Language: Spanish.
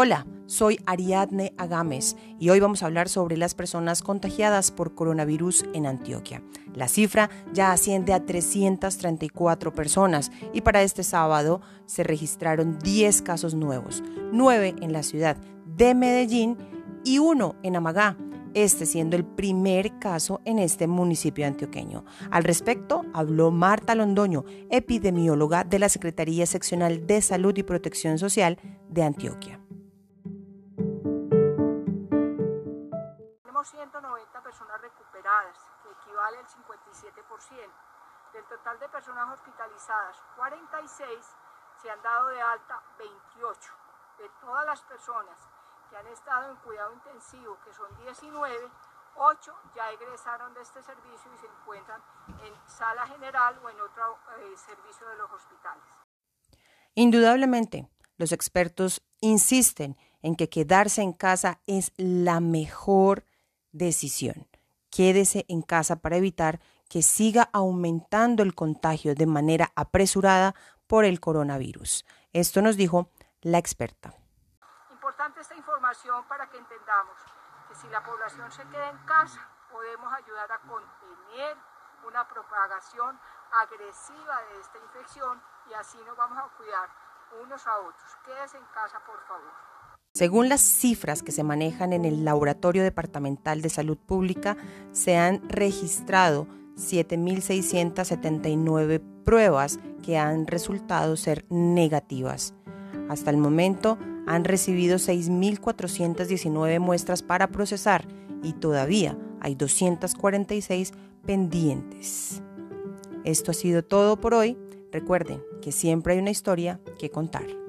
Hola, soy Ariadne Agames y hoy vamos a hablar sobre las personas contagiadas por coronavirus en Antioquia. La cifra ya asciende a 334 personas y para este sábado se registraron 10 casos nuevos, 9 en la ciudad de Medellín y uno en Amagá, este siendo el primer caso en este municipio antioqueño. Al respecto, habló Marta Londoño, epidemióloga de la Secretaría Seccional de Salud y Protección Social de Antioquia. Tenemos 190 personas recuperadas, que equivale al 57%. Del total de personas hospitalizadas, 46 se han dado de alta 28. De todas las personas que han estado en cuidado intensivo, que son 19, 8 ya egresaron de este servicio y se encuentran en sala general o en otro eh, servicio de los hospitales. Indudablemente, los expertos insisten en que quedarse en casa es la mejor decisión. Quédese en casa para evitar que siga aumentando el contagio de manera apresurada por el coronavirus. Esto nos dijo la experta importante esta información para que entendamos que si la población se queda en casa, podemos ayudar a contener una propagación agresiva de esta infección y así nos vamos a cuidar unos a otros. Quédese en casa, por favor. Según las cifras que se manejan en el Laboratorio Departamental de Salud Pública, se han registrado 7.679 pruebas que han resultado ser negativas. Hasta el momento han recibido 6.419 muestras para procesar y todavía hay 246 pendientes. Esto ha sido todo por hoy. Recuerden que siempre hay una historia que contar.